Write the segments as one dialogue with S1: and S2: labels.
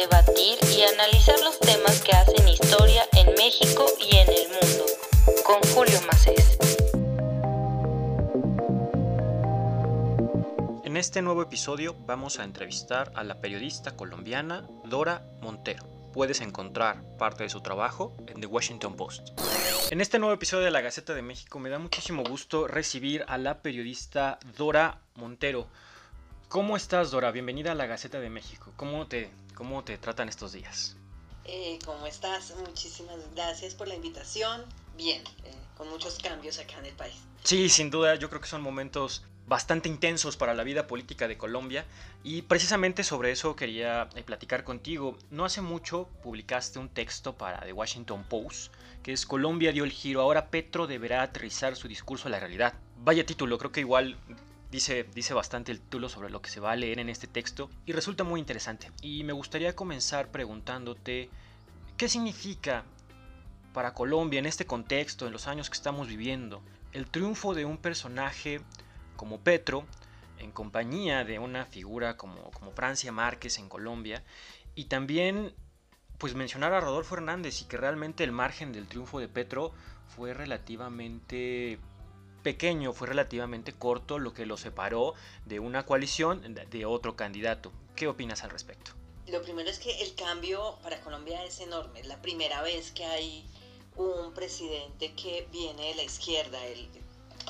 S1: debatir y analizar los temas que hacen historia en México y en el mundo. Con Julio Macés.
S2: En este nuevo episodio vamos a entrevistar a la periodista colombiana Dora Montero. Puedes encontrar parte de su trabajo en The Washington Post. En este nuevo episodio de la Gaceta de México me da muchísimo gusto recibir a la periodista Dora Montero. ¿Cómo estás, Dora? Bienvenida a la Gaceta de México. ¿Cómo te, cómo te tratan estos días?
S3: Eh, ¿Cómo estás? Muchísimas gracias por la invitación. Bien, eh, con muchos cambios acá en el país.
S2: Sí, sin duda, yo creo que son momentos bastante intensos para la vida política de Colombia y precisamente sobre eso quería eh, platicar contigo. No hace mucho publicaste un texto para The Washington Post que es Colombia dio el giro, ahora Petro deberá aterrizar su discurso a la realidad. Vaya título, creo que igual Dice, dice bastante el título sobre lo que se va a leer en este texto y resulta muy interesante. Y me gustaría comenzar preguntándote qué significa para Colombia en este contexto, en los años que estamos viviendo, el triunfo de un personaje como Petro en compañía de una figura como, como Francia Márquez en Colombia y también pues mencionar a Rodolfo Hernández y que realmente el margen del triunfo de Petro fue relativamente pequeño, fue relativamente corto lo que lo separó de una coalición de otro candidato. ¿Qué opinas al respecto?
S3: Lo primero es que el cambio para Colombia es enorme. Es la primera vez que hay un presidente que viene de la izquierda.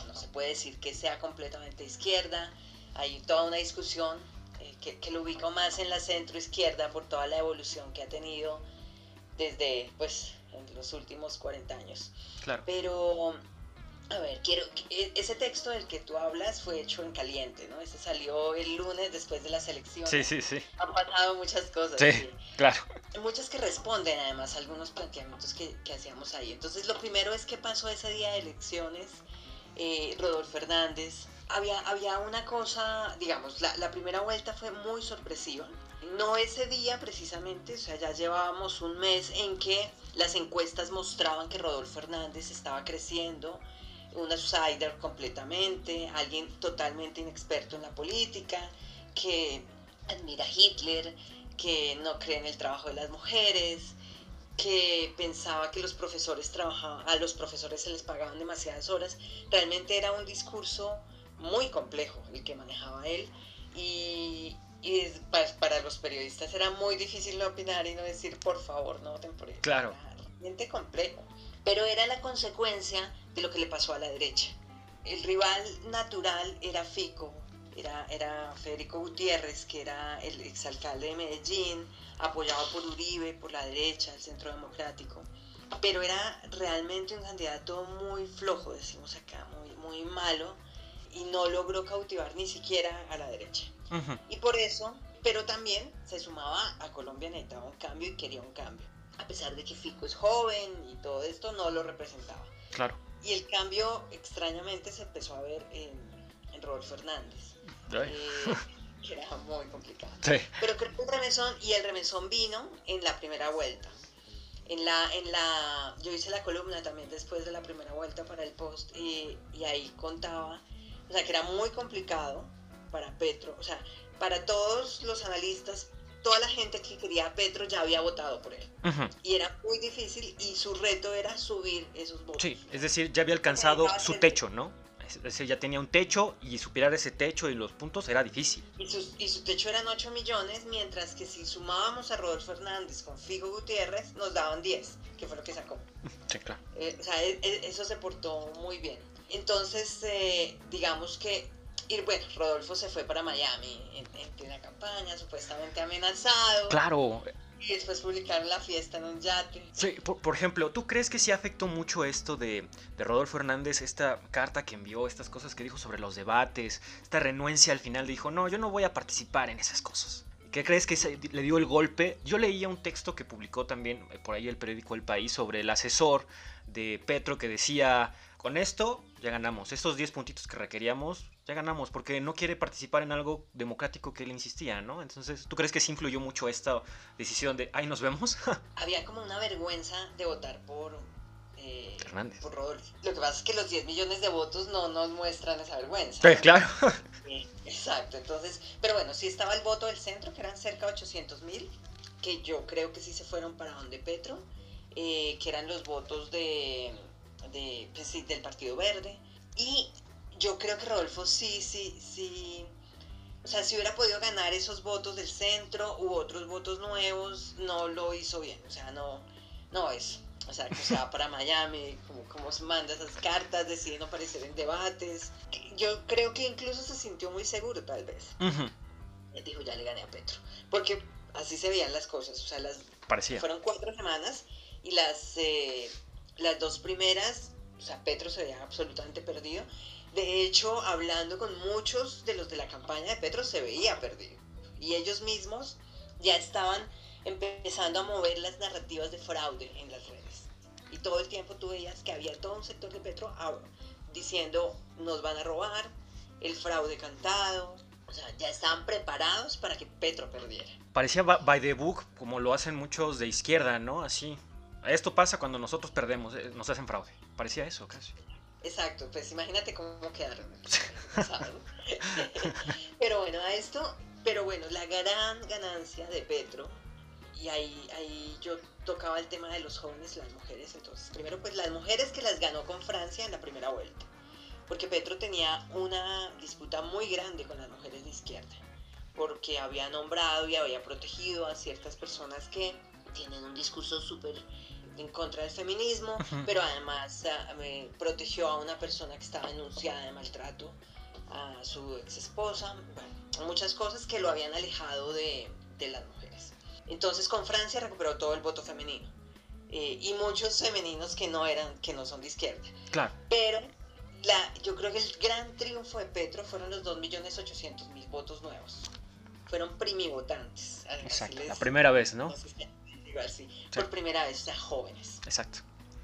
S3: no se puede decir que sea completamente izquierda. Hay toda una discusión eh, que, que, lo ubica más en la centro izquierda por toda la evolución que ha tenido desde pues en los últimos 40 años.
S2: Claro.
S3: Pero a ver, quiero e, ese texto del que tú hablas fue hecho en caliente, ¿no? Ese salió el lunes después de las elecciones.
S2: Sí, sí, sí.
S3: Han pasado muchas cosas.
S2: Sí, claro.
S3: Muchas que responden además a algunos planteamientos que, que, hacíamos ahí. Entonces, lo primero es qué pasó ese día de elecciones. Eh, Rodolfo Hernández. Había, había una cosa, digamos, la, la primera vuelta fue muy sorpresiva. No ese día precisamente, o sea, ya llevábamos un mes en que las encuestas mostraban que Rodolfo Hernández estaba creciendo un outsider completamente, alguien totalmente inexperto en la política, que admira a Hitler, que no cree en el trabajo de las mujeres, que pensaba que los profesores trabajaban, a los profesores se les pagaban demasiadas horas. Realmente era un discurso muy complejo el que manejaba él y, y para, los periodistas era muy difícil no opinar y no decir por favor no él.
S2: Claro.
S3: realmente complejo. Pero era la consecuencia lo que le pasó a la derecha. El rival natural era Fico, era, era Federico Gutiérrez, que era el exalcalde de Medellín, apoyado por Uribe, por la derecha, el Centro Democrático. Pero era realmente un candidato muy flojo, decimos acá, muy, muy malo, y no logró cautivar ni siquiera a la derecha. Y por eso, pero también se sumaba a Colombia necesitaba un cambio y quería un cambio. A pesar de que Fico es joven y todo esto, no lo representaba.
S2: Claro.
S3: Y el cambio extrañamente se empezó a ver en, en Rodolfo Hernández. Eh, que era muy complicado. Pero creo que el remesón, y el remesón vino en la primera vuelta. En la, en la, yo hice la columna también después de la primera vuelta para el post y, y ahí contaba, o sea, que era muy complicado para Petro, o sea, para todos los analistas toda la gente que quería a Petro ya había votado por él. Y era muy difícil y su reto era subir esos votos.
S2: Sí, es decir, ya había alcanzado su techo, ¿no? Es decir, ya tenía un techo y superar ese techo y los puntos era difícil.
S3: Y su, y su techo eran 8 millones, mientras que si sumábamos a Rodolfo Hernández con Figo Gutiérrez, nos daban 10, que fue lo que sacó.
S2: Sí, claro.
S3: Eh, o sea, e, e, eso se portó muy bien. Entonces, eh, digamos que y bueno, Rodolfo se fue para Miami en, en plena campaña, supuestamente amenazado.
S2: Claro.
S3: Y después publicaron la fiesta en un yate.
S2: Sí, por, ejemplo, ¿tú crees que sí afectó mucho esto de, de, Rodolfo Hernández, esta carta que envió, estas cosas que dijo sobre los debates, esta renuencia al final, dijo, no, yo no voy a participar en esas cosas? ¿Qué crees que le dio el golpe? Yo leía un texto que publicó también eh, por ahí el periódico El País sobre el asesor de Petro que decía, con esto ya ganamos, estos 10 puntitos que requeríamos ya ganamos, porque no quiere participar en algo democrático que él insistía, ¿no? Entonces, ¿tú crees que sí influyó mucho esta decisión de, ahí nos vemos?
S3: Había como una vergüenza de votar por,
S2: eh, Hernández.
S3: por Rodolfo. Lo que pasa es que los 10 millones de votos no nos muestran esa vergüenza.
S2: Pues claro.
S3: exacto, entonces, pero bueno, sí estaba el voto del centro, que eran cerca de 800 mil, que yo creo que sí se fueron para donde Petro, eh, que eran los votos de, de pues sí, del Partido Verde. Y yo creo que Rodolfo sí, sí, sí, o sea, si hubiera podido ganar esos votos del centro u otros votos nuevos, no lo hizo bien. O sea, no, no es. O sea, que se va para Miami, como, como se manda esas cartas, decide no aparecer en debates. Yo creo que incluso se sintió muy seguro, tal vez. Él dijo, ya le gané a Petro. Porque así se veían las cosas. O sea, las
S2: Parecía.
S3: fueron cuatro semanas y las, eh, las dos primeras, o sea, Petro se veía absolutamente perdido. De hecho, hablando con muchos de los de la campaña de Petro, se veía perdido. Y ellos mismos ya estaban empezando a mover las narrativas de fraude en las redes. Y todo el tiempo tú veías que había todo un sector de Petro ah, diciendo nos van a robar, el fraude cantado. O sea, ya estaban preparados para que Petro perdiera.
S2: Parecía by the book, como lo hacen muchos de izquierda, ¿no? Así. Esto pasa cuando nosotros perdemos, eh, nos hacen fraude. Parecía eso, casi.
S3: Exacto, pues imagínate cómo quedaron. ¿sabes? pero bueno, a esto, pero bueno, la gran ganancia de Petro, y ahí, ahí yo tocaba el tema de los jóvenes las mujeres, entonces, primero pues las mujeres que las ganó con Francia en la primera vuelta, porque Petro tenía una disputa muy grande con las mujeres de izquierda, porque había nombrado y había protegido a ciertas personas que tienen un discurso súper en contra del feminismo, pero además me protegió a una persona que estaba denunciada de maltrato a su ex esposa, bueno, muchas cosas que lo habían alejado de, de las mujeres. Entonces con Francia recuperó todo el voto femenino eh, y muchos femeninos que no eran, que no son de izquierda.
S2: Claro.
S3: Pero la, yo creo que el gran triunfo de Petro fueron los 2.800.000 votos nuevos. Fueron primivotantes.
S2: Exacto.
S3: les-
S2: La primera vez, ¿no?
S3: Digo así, Por primera vez, o sea, jóvenes.
S2: Exacto.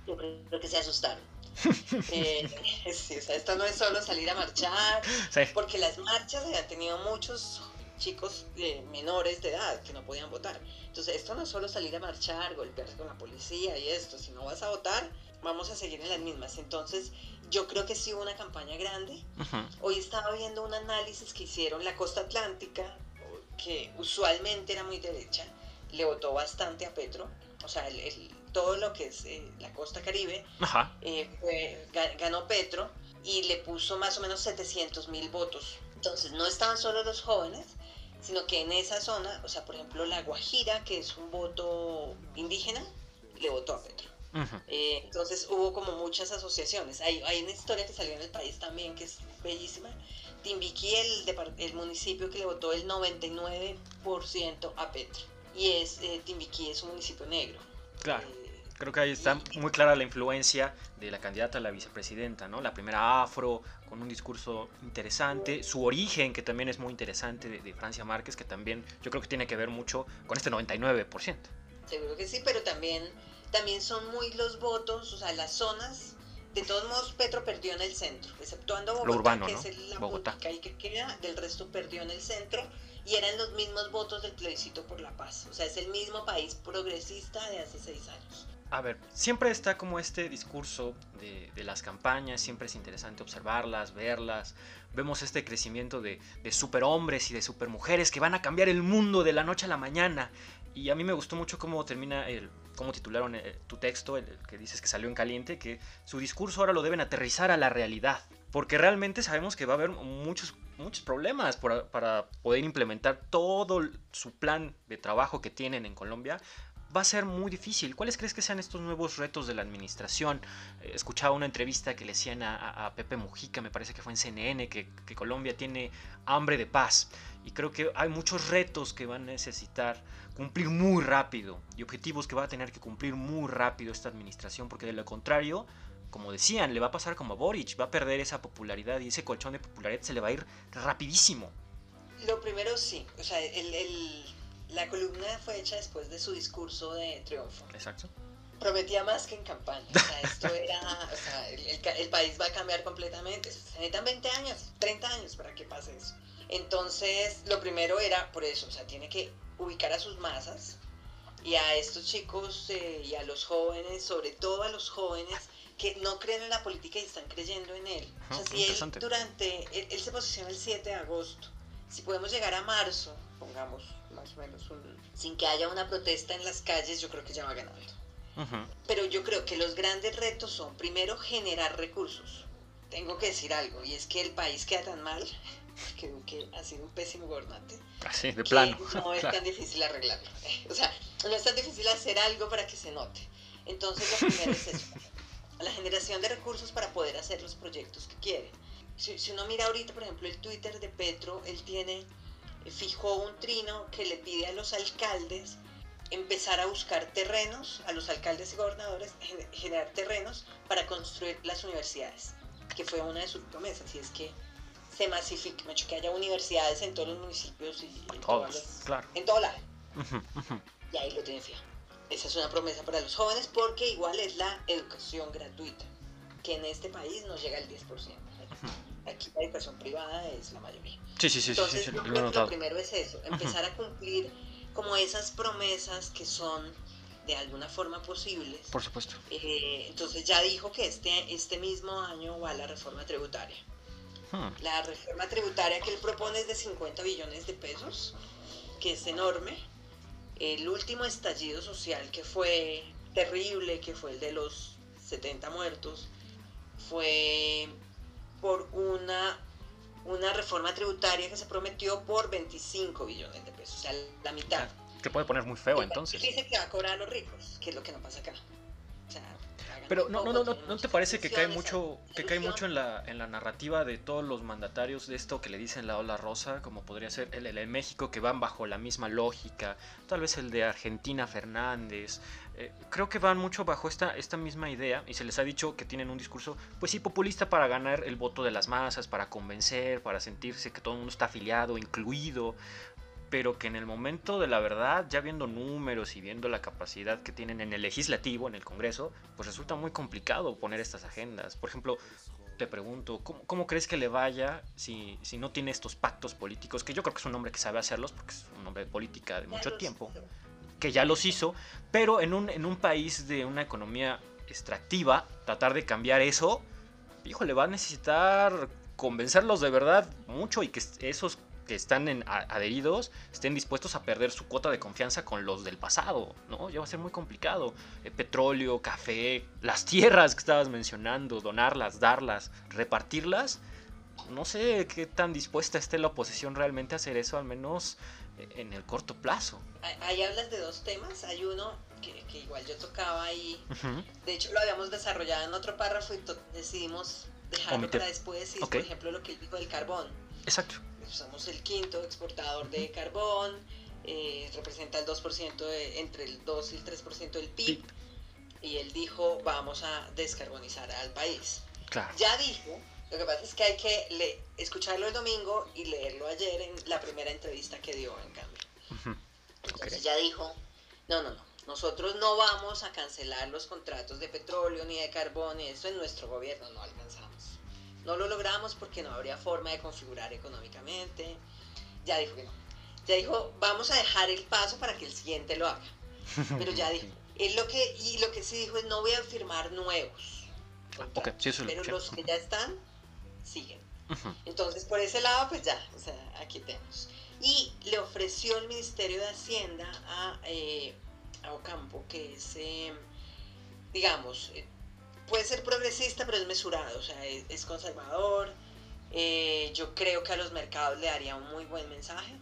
S3: Yo creo que se asustaron. Eh, sí, o sea, esto no es solo salir a marchar,
S2: Sí.
S3: porque las marchas habían tenido muchos chicos eh, menores de edad que no podían votar. Entonces, esto no es solo salir a marchar, golpearse con la policía y esto. Si no vas a votar, vamos a seguir en las mismas. Entonces, yo creo que sí hubo una campaña grande.
S2: Ujú.
S3: Hoy estaba viendo un análisis que hicieron la costa atlántica, que usualmente era muy derecha, le votó bastante a Petro. O sea, el- el- todo lo que es eh, la costa caribe
S2: Ajá.
S3: eh, fue- ga- ganó Petro y le puso más o menos 700 mil votos. Entonces no estaban solo los jóvenes, sino que en esa zona, o sea, por ejemplo, la Guajira, que es un voto indígena, le votó a Petro. Eh, entonces hubo como muchas asociaciones. Hay, hay una historia que salió en el país también que es bellísima. Timbiquí, el, el municipio que le votó el 99% a Petro. Y es eh, Timbiquí es un municipio negro.
S2: Claro.
S3: Eh,
S2: Creo que ahí está muy clara la influencia de la candidata a la vicepresidenta, ¿no? La primera afro, con un discurso interesante, su origen, que también es muy interesante, de, de Francia Márquez, que también yo creo que tiene que ver mucho con este 99%.
S3: Seguro que sí, pero también, también son muy los votos, o sea, las zonas. De todos modos, Petro perdió en el centro, exceptuando Bogotá,
S2: urbano,
S3: que
S2: ¿no?
S3: es la
S2: Bogotá.
S3: ahí que queda, del resto perdió en el centro y eran los mismos votos del plebiscito por la paz. O sea, es el mismo país progresista de hace seis años.
S2: A ver, siempre está como este discurso de, las campañas, siempre es interesante observarlas, verlas. Vemos este crecimiento de, de superhombres y de supermujeres que van a cambiar el mundo de la noche a la mañana. Y a mí me gustó mucho cómo termina el, cómo titularon eh, tu texto, el, el que dices que salió en caliente, que su discurso ahora lo deben aterrizar a la realidad. Porque realmente sabemos que va a haber muchos, muchos problemas para poder implementar todo su plan de trabajo que tienen en Colombia va a ser muy difícil. ¿Cuáles crees que sean estos nuevos retos de la administración? Eh, escuchaba una entrevista que le hacían a, Pepe Mujica, me parece que fue en CNN, que, que Colombia tiene hambre de paz. Y creo que hay muchos retos que van a necesitar cumplir muy rápido y objetivos que va a tener que cumplir muy rápido esta administración, porque de lo contrario, como decían, le va a pasar como a Boric, va a perder esa popularidad y ese colchón de popularidad se le va a ir rapidísimo.
S3: Lo primero sí, o sea, el- el- la columna fue hecha después de su discurso de triunfo.
S2: Exacto.
S3: prometía más que en campaña. O sea, esto era, o sea, el, el país va a cambiar completamente. Se necesitan 20 años, 30 años para que pase eso. Entonces, lo primero era por eso, o sea, tiene que ubicar a sus masas y a estos chicos eh, y a los jóvenes, sobre todo a los jóvenes que no creen en la política y están creyendo en él. O sea, si él durante, él, él se posiciona el 7 de agosto, si podemos llegar a marzo, pongamos más o menos un, sin que haya una protesta en las calles, yo creo que ya va ganando. Pero yo creo que los grandes retos son, primero, generar recursos. Tengo que decir algo, y es que el país queda tan mal, que Duque ha sido un pésimo gobernante.
S2: Así, de plano.
S3: No es tan difícil arreglarlo. O sea, no es tan difícil hacer algo para que se note. Entonces, lo primero es eso. La generación de recursos para poder hacer los proyectos que quiere. Si, si uno mira ahorita, por ejemplo, el Twitter de Petro, él tiene, fijó un trino que le pide a los alcaldes empezar a buscar terrenos, a los alcaldes y gobernadores, generar terrenos para construir las universidades, que fue una de sus promesas, y es que se masifique, que haya universidades en todos los municipios y en,
S2: todos, claro.
S3: en todo lado. Y ahí lo tiene fijo. Esa es una promesa para los jóvenes porque igual es la educación gratuita, que en este país no llega al 10%. Aquí la educación privada es la mayoría.
S2: Sí, sí, sí.
S3: Entonces,
S2: sí,
S3: lo, primero es eso, empezar a cumplir como esas promesas que son de alguna forma posibles.
S2: Por supuesto.
S3: Eh, entonces ya dijo que este, este mismo año va la reforma tributaria. Hmm. La reforma tributaria que él propone es de 50 billones de pesos, que es enorme. El último estallido social que fue terrible, que fue el de los 70 muertos, fue por una, una reforma tributaria que se prometió por 25 billones de pesos, o sea, la mitad.
S2: Que puede poner muy feo entonces.
S3: Dice que va a cobrar a los ricos, que es lo que no pasa acá. O sea,
S2: pero no, no, no, no, ¿no te parece que cae mucho, que cae mucho en la, en la narrativa de todos los mandatarios de esto que le dicen la ola rosa, como podría ser el, el de México, que van bajo la misma lógica, tal vez el de Argentina Fernández, eh, creo que van mucho bajo esta, esta misma idea y se les ha dicho que tienen un discurso, pues sí, populista para ganar el voto de las masas, para convencer, para sentirse que todo el mundo está afiliado, incluido, pero que en el momento de la verdad, ya viendo números y viendo la capacidad que tienen en el legislativo, en el Congreso, pues resulta muy complicado poner estas agendas. Por ejemplo, te pregunto, ¿cómo, crees que le vaya si, si, no tiene estos pactos políticos? Que yo creo que es un hombre que sabe hacerlos, porque es un hombre de política de mucho tiempo, que ya los hizo, pero en un, en un país de una economía extractiva, tratar de cambiar eso, híjole, va a necesitar convencerlos de verdad mucho y que esos que están en, adheridos estén dispuestos a perder su cuota de confianza con los del pasado, ¿no? Ya va a ser muy complicado. Eh, petróleo, café, las tierras que estabas mencionando, donarlas, darlas, repartirlas. No sé qué tan dispuesta esté la oposición realmente a hacer eso, al menos eh, en el corto plazo.
S3: Ahí hablas de dos temas. Hay uno que, igual yo tocaba y de hecho lo habíamos desarrollado en otro párrafo y decidimos dejarlo para después. Y por ejemplo, lo que dijo del carbón.
S2: Exacto
S3: somos el quinto exportador de carbón, eh, representa el 2% de, entre el 2 y el 3% del PIB, y él dijo vamos a descarbonizar al país. Ya dijo, lo que pasa es que hay que escucharlo el domingo y leerlo ayer en la primera entrevista que dio en cambio. Entonces ya dijo, no, no, no, nosotros no vamos a cancelar los contratos de petróleo ni de carbón, y eso en nuestro gobierno no alcanzamos. No lo logramos porque no habría forma de configurar económicamente. Ya dijo que no. Ya dijo, vamos a dejar el paso para que el siguiente lo haga. Pero ya dijo, él lo que, y lo que sí dijo es no voy a firmar nuevos. pero los que ya están, siguen. Entonces, por ese lado, pues ya, o sea, aquí tenemos. Y le ofreció el Ministerio de Hacienda a, eh, a Ocampo, que es, eh, digamos, eh, puede ser progresista, pero es mesurado, o sea, es, conservador. Eh, yo creo que a los mercados le daría un muy buen mensaje.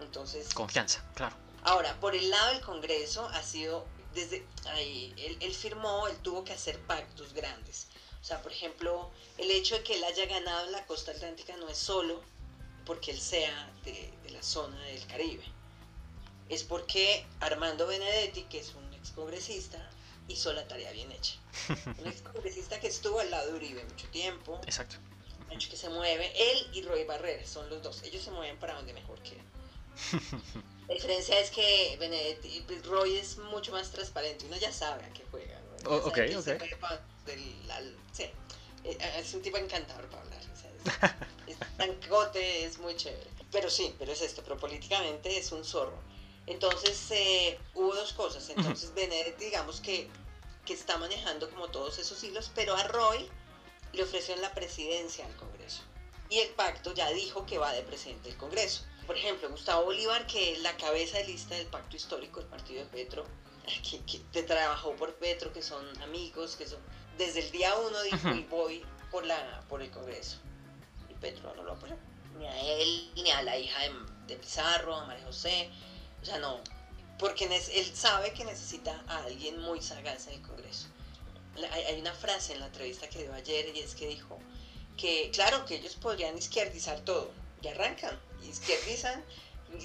S3: Entonces.
S2: Confianza, claro.
S3: Ahora, por el lado del Congreso ha sido desde ahí, él, firmó, él tuvo que hacer pactos grandes. O sea, por ejemplo, el hecho de que él haya ganado en la costa atlántica no es solo porque él sea de, de la zona del Caribe. Es porque Armando Benedetti, que es un ex congresista, hizo la tarea bien hecha. Un ex congresista que estuvo al lado de Uribe mucho tiempo.
S2: Exacto.
S3: que se mueve. Él y Roy Barreras son los dos. Ellos se mueven para donde mejor quieran. La diferencia es que Benedetti, Roy es mucho más transparente. Uno ya sabe a qué juega.
S2: Oh, ok, ok.
S3: sí. Eh, es un tipo encantador para hablar. es, tan cote, es muy chévere. Pero sí, pero es esto. Pero políticamente es un zorro. Entonces eh, hubo dos cosas. Entonces Benedetti, digamos que, que está manejando como todos esos hilos, pero a Roy le ofreció en la presidencia al Congreso. Y el pacto ya dijo que va de presidente del Congreso. Por ejemplo, Gustavo Bolívar, que es la cabeza de lista del pacto histórico del partido de Petro, que, que trabajó por Petro, que son amigos, que son... Desde el día uno dijo, y voy por, la, por el Congreso. Y Petro no lo apoyó. Ni a él, ni a la hija de, de Pizarro, a María José. O sea, no. Porque él sabe que necesita a alguien muy sagaz en el Congreso. Hay una frase en la entrevista que dio ayer y es que dijo que, claro, que ellos podrían izquierdizar todo. Y arrancan. Izquierdizan,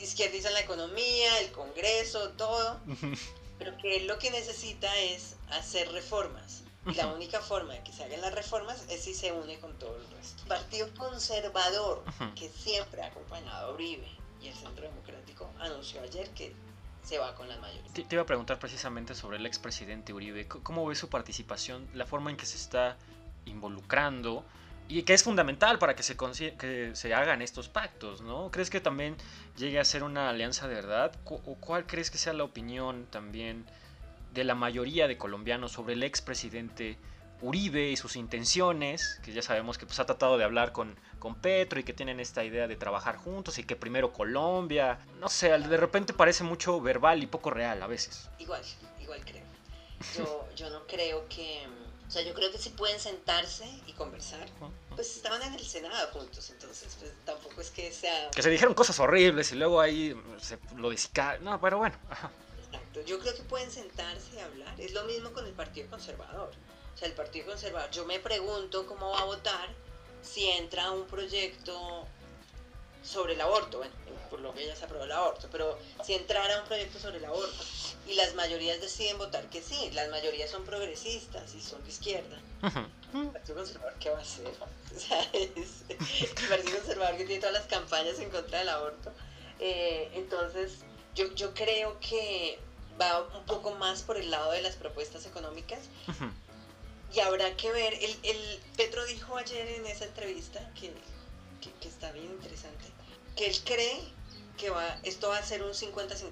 S3: izquierdizan la economía, el Congreso, todo. Pero que él lo que necesita es hacer reformas y la única forma de que se hagan las reformas es si se une con todo el resto. El Partido Conservador, que siempre ha acompañado a Uribe y el Centro Democrático, anunció ayer que se va con las mayorías.
S2: Te, iba a preguntar precisamente sobre el expresidente Uribe. ¿Cómo ve su participación, la forma en que se está involucrando? y que es fundamental para que se, que se hagan estos pactos, ¿no? ¿Crees que también llegue a ser una alianza de verdad? ¿O cuál crees que sea la opinión también de la mayoría de colombianos sobre el expresidente Uribe y sus intenciones, que ya sabemos que pues, ha tratado de hablar con, con Petro y que tienen esta idea de trabajar juntos y que primero Colombia, no sé, de repente parece mucho verbal y poco real a veces.
S3: Igual, igual creo. Yo, yo no creo que, o sea, yo creo que si pueden sentarse y conversar. Pues estaban en el Senado juntos, entonces pues, tampoco es que sea...
S2: Que se dijeron cosas horribles y luego ahí se lo desicaron. No, pero bueno.
S3: Yo creo que pueden sentarse y hablar. Es lo mismo con el Partido Conservador. O sea, el Partido Conservador, yo me pregunto cómo va a votar si entra un proyecto sobre el aborto, bueno, por lo que ya se aprobó el aborto, pero si entrara un proyecto sobre el aborto y las mayorías deciden votar que sí, las mayorías son progresistas y son de izquierda, ¿el Partido Conservador qué va a hacer? O sea, es el Partido Conservador que tiene todas las campañas en contra del aborto. Eh, entonces, yo, yo creo que va un poco más por el lado de las propuestas económicas. Y habrá que ver, el, el, Petro dijo ayer en esa entrevista, que, que, está bien interesante, que él cree que va, esto va a ser un 50-50.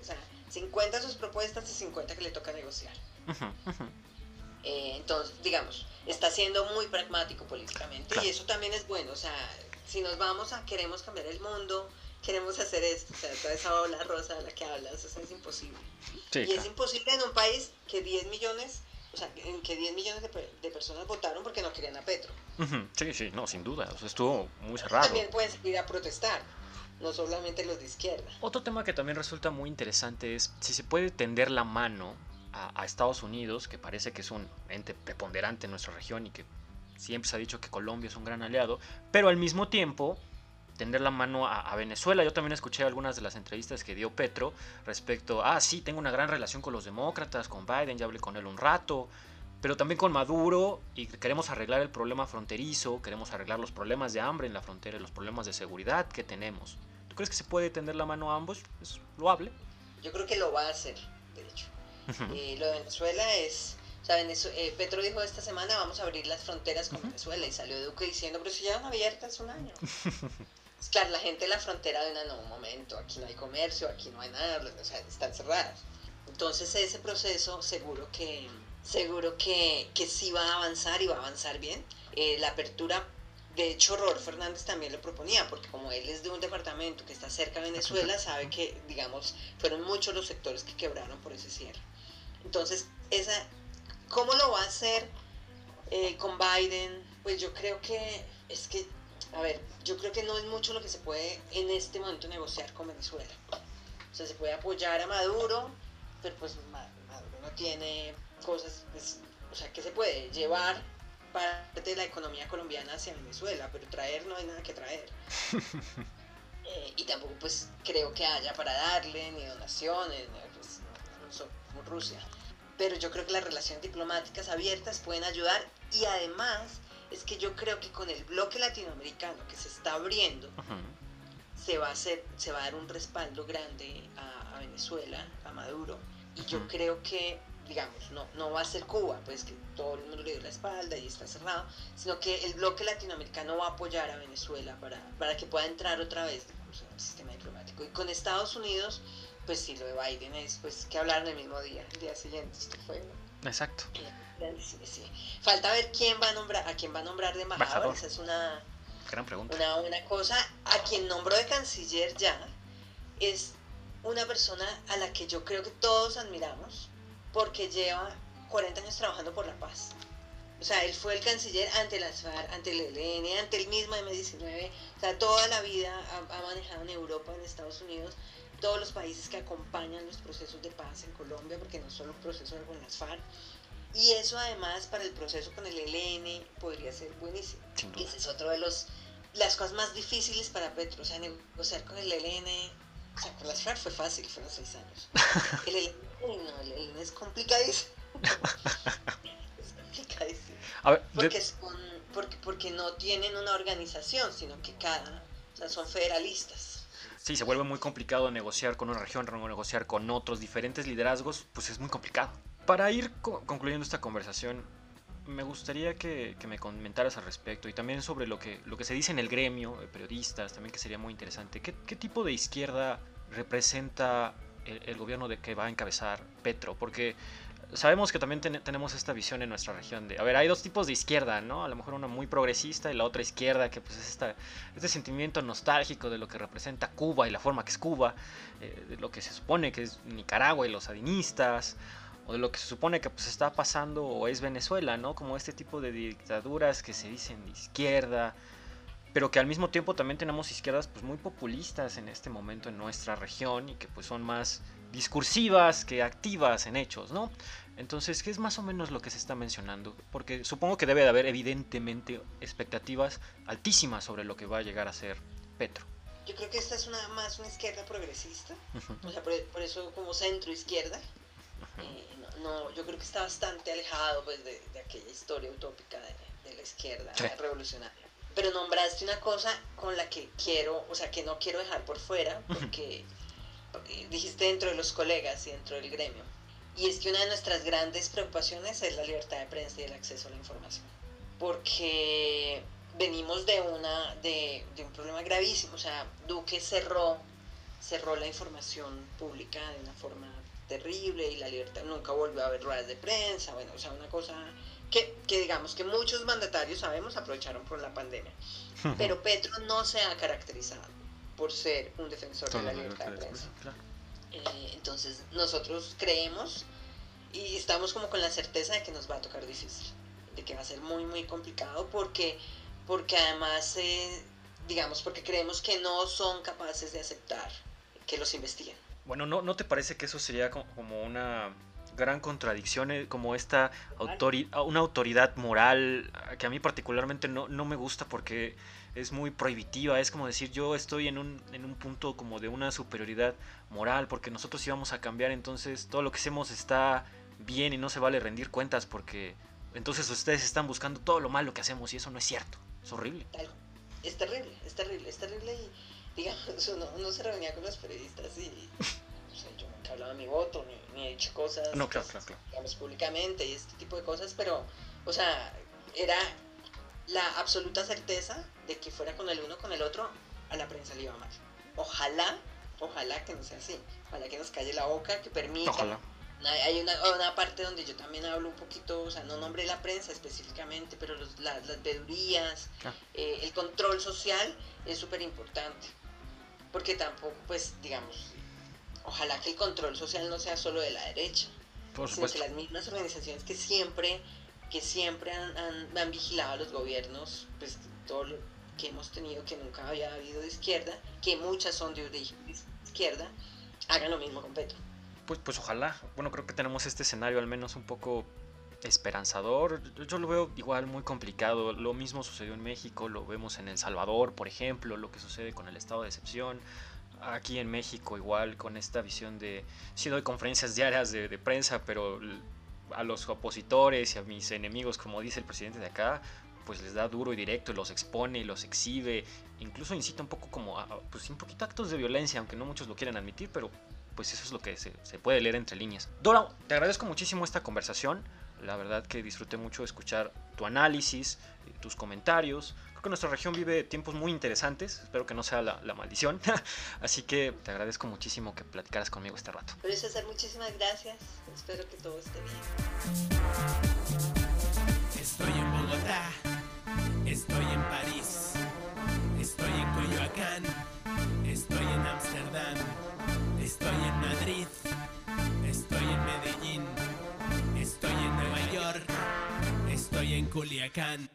S3: O sea, 50 sus propuestas y 50 que le toca negociar. Eh, entonces, digamos, está siendo muy pragmático políticamente y eso también es bueno. O sea, si nos vamos a queremos cambiar el mundo, queremos hacer esto, o sea, toda esa ola rosa de la que hablas, eso es imposible. y es imposible en un país que 10 millones, o sea, en que 10 millones de, personas votaron porque no querían a Petro.
S2: Sí, sí, no, sin duda, o sea, estuvo muy cerrado.
S3: También pueden ir a protestar, no solamente los de izquierda.
S2: Otro tema que también resulta muy interesante es si se puede tender la mano a, a Estados Unidos, que parece que es un ente preponderante en nuestra región y que siempre se ha dicho que Colombia es un gran aliado, pero al mismo tiempo tender la mano a, Venezuela. Yo también escuché algunas de las entrevistas que dio Petro respecto, ah, sí, tengo una gran relación con los demócratas, con Biden, ya hablé con él un rato, pero también con Maduro y queremos arreglar el problema fronterizo, queremos arreglar los problemas de hambre en la frontera, los problemas de seguridad que tenemos. ¿Tú crees que se puede tender la mano a ambos? Es loable.
S3: Yo creo que lo va a hacer, de hecho. y lo de Venezuela es... O sea, eh, Petro dijo esta semana vamos a abrir las fronteras con Venezuela y salió Duque diciendo, pero si ya van abiertas un año. claro, la gente en la frontera de una, no, un momento, aquí no hay comercio, aquí no hay nada, o sea, están cerradas. Entonces ese proceso seguro que, seguro que, que sí va a avanzar y va a avanzar bien. Eh, la apertura, de hecho, Ror Fernández también lo proponía, porque como él es de un departamento que está cerca de Venezuela, sabe que, digamos, fueron muchos los sectores que quebraron por ese cierre. Entonces, esa, ¿cómo lo va a hacer eh, con Biden? Pues yo creo que es que a ver, yo creo que no es mucho lo que se puede en este momento negociar con Venezuela. O sea, se puede apoyar a Maduro, pero pues Maduro no tiene cosas, pues, o sea, que se puede llevar parte de la economía colombiana hacia Venezuela, pero traer no hay nada que traer. Eh, y tampoco pues creo que haya para darle ni donaciones, pues, no, Rusia. Pero yo creo que las relaciones diplomáticas abiertas pueden ayudar y además es que yo creo que con el bloque latinoamericano que se está abriendo, se, va a hacer, se va a dar un respaldo grande a, Venezuela, a Maduro, y yo creo que, digamos, no, no va a ser Cuba, pues que todo el mundo le dio la espalda y está cerrado, sino que el bloque latinoamericano va a apoyar a Venezuela para, para que pueda entrar otra vez en el sistema diplomático. Y con Estados Unidos, pues sí, lo de Biden es pues que hablaron el mismo día, el día siguiente, esto fue...
S2: Exacto.
S3: Falta ver quién va a nombrar, a quién va a nombrar de embajador. Esa es una,
S2: Gran pregunta.
S3: Una, una cosa, a quien nombró de canciller ya, es una persona a la que yo creo que todos admiramos, porque lleva 40 años trabajando por la paz. O sea, él fue el canciller ante la FARC, ante el ELN, ante el mismo M19. O sea, toda la vida ha, ha, manejado en Europa, en Estados Unidos, todos los países que acompañan los procesos de paz en Colombia, porque no solo un proceso con las FARC. Y eso además para el proceso con el ELN podría ser buenísimo. Ese es otro de los las cosas más difíciles para Petro, o sea, negociar con el ELN, o sea, con las FARC fue fácil, fueron seis años. El ELN, no, el ELN es complicadísimo. es complicadísimo. A ver, porque, es con, porque, porque no tienen una organización, sino que cada, o sea, son federalistas.
S2: Sí, se vuelve muy complicado negociar con una región, negociar con otros diferentes liderazgos, pues es muy complicado. Para ir co concluyendo esta conversación, me gustaría que, que, me comentaras al respecto y también sobre lo que, lo que se dice en el gremio, de periodistas, también que sería muy interesante. ¿Qué, qué tipo de izquierda representa el, el, gobierno de que va a encabezar Petro? Porque sabemos que también ten, tenemos esta visión en nuestra región de, a ver, hay dos tipos de izquierda, ¿no? A lo mejor una muy progresista y la otra izquierda, que pues es esta, este sentimiento nostálgico de lo que representa Cuba y la forma que es Cuba, eh, de lo que se supone que es Nicaragua y los sadinistas o de lo que se supone que pues está pasando o es Venezuela, ¿no? Como este tipo de dictaduras que se dicen de izquierda, pero que al mismo tiempo también tenemos izquierdas pues muy populistas en este momento en nuestra región y que pues son más discursivas que activas en hechos, ¿no? Entonces, ¿qué es más o menos lo que se está mencionando? Porque supongo que debe de haber evidentemente expectativas altísimas sobre lo que va a llegar a ser Petro.
S3: Yo creo que esta es una más una izquierda progresista, uh -huh. o sea, por, por, eso como centro izquierda. Uh -huh. eh, no, yo creo que está bastante alejado pues, de, de aquella historia utópica de, de la izquierda sí. revolucionaria. Pero nombraste una cosa con la que quiero, o sea, que no quiero dejar por fuera, porque, porque dijiste dentro de los colegas y dentro del gremio. Y es que una de nuestras grandes preocupaciones es la libertad de prensa y el acceso a la información. Porque venimos de, una, de, de un problema gravísimo. O sea, Duque cerró, cerró la información pública de una forma terrible y la libertad nunca volvió a haber ruedas de prensa, bueno, o sea, una cosa que, que digamos que muchos mandatarios sabemos aprovecharon por la pandemia, pero Petro no se ha caracterizado por ser un defensor Todo de la libertad de prensa. Claro. Eh, entonces nosotros creemos y estamos como con la certeza de que nos va a tocar difícil, de que va a ser muy muy complicado porque, porque además, eh, digamos, porque creemos que no son capaces de aceptar que los investiguen.
S2: Bueno, ¿no, ¿no te parece que eso sería como una gran contradicción, eh, como esta autori una autoridad moral que a mí particularmente no, no, me gusta porque es muy prohibitiva, es como decir yo estoy en un, en un punto como de una superioridad moral porque nosotros íbamos a cambiar, entonces todo lo que hacemos está bien y no se vale rendir cuentas porque entonces ustedes están buscando todo lo malo que hacemos y eso no es cierto, es horrible.
S3: Es terrible, es terrible, es terrible y digamos, uno, uno se reunía con los periodistas y o sea, yo nunca he hablado de mi voto, ni, ni he dicho cosas,
S2: no, claro, claro, claro.
S3: públicamente y este tipo de cosas, pero, o sea, era la absoluta certeza de que fuera con el uno con el otro, a la prensa le iba mal. Ojalá, ojalá que no sea así, ojalá que nos calle la boca, que permita.
S2: Ojalá.
S3: Hay una, una, parte donde yo también hablo un poquito, o sea, no nombré la prensa específicamente, pero los, la, las vedurías, ah. eh, el control social es súper importante porque tampoco, pues, digamos, ojalá que el control social no sea solo de la derecha,
S2: Por
S3: sino que las mismas organizaciones que siempre, que siempre han, han, han, vigilado a los gobiernos, pues todo lo que hemos tenido que nunca había habido de izquierda, que muchas son de origen de izquierda, hagan lo mismo con Petro.
S2: Pues, pues ojalá, bueno, creo que tenemos este escenario al menos un poco esperanzador. Yo lo veo igual muy complicado. Lo mismo sucedió en México, lo vemos en El Salvador, por ejemplo, lo que sucede con el estado de excepción. Aquí en México igual con esta visión de, sí doy conferencias diarias de, de prensa, pero a los opositores y a mis enemigos, como dice el presidente de acá, pues les da duro y directo, y los expone y los exhibe, incluso incita un poco como a, pues un poquito actos de violencia, aunque no muchos lo quieren admitir, pero pues eso es lo que se, se puede leer entre líneas. Dora, te agradezco muchísimo esta conversación. La verdad que disfruté mucho escuchar tu análisis, tus comentarios. Creo que nuestra región vive tiempos muy interesantes. Espero que no sea la, la maldición. Así que te agradezco muchísimo que platicaras conmigo este rato.
S3: Por eso, César, muchísimas gracias. Espero que todo esté bien.
S4: Estoy en Bogotá. Estoy en París, estoy en Coyoacán, estoy en Ámsterdam, estoy en Madrid, estoy en Medellín, estoy en Nueva York, estoy en Culiacán.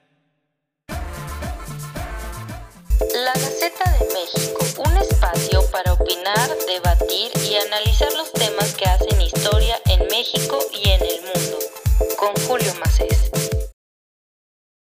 S1: La Gaceta de México, un espacio para opinar, debatir y analizar los temas que hacen historia en México y en el mundo, con Julio Macés.